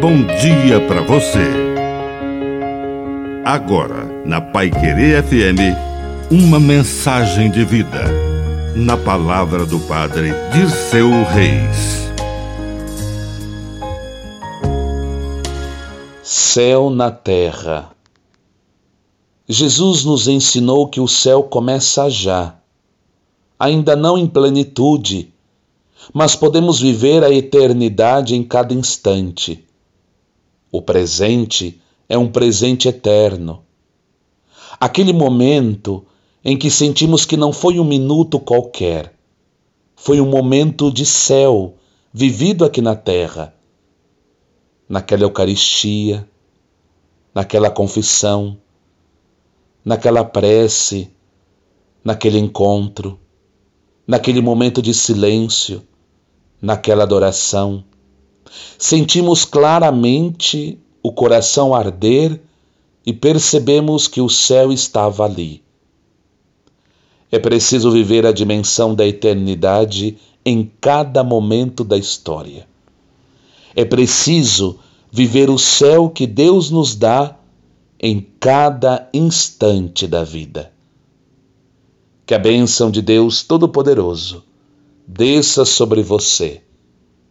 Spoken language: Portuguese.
bom dia para você. Agora, na Pai Querer FM, uma mensagem de vida. Na palavra do Padre Dirceu Reis. Céu na terra. Jesus nos ensinou que o céu começa já, ainda não em plenitude, mas podemos viver a eternidade em cada instante. O presente é um presente eterno. Aquele momento em que sentimos que não foi um minuto qualquer, foi um momento de céu vivido aqui na terra. Naquela Eucaristia, naquela confissão, naquela prece, naquele encontro, naquele momento de silêncio, naquela adoração. Sentimos claramente o coração arder e percebemos que o céu estava ali. É preciso viver a dimensão da eternidade em cada momento da história. É preciso viver o céu que Deus nos dá em cada instante da vida. Que a bênção de Deus Todo-Poderoso desça sobre você,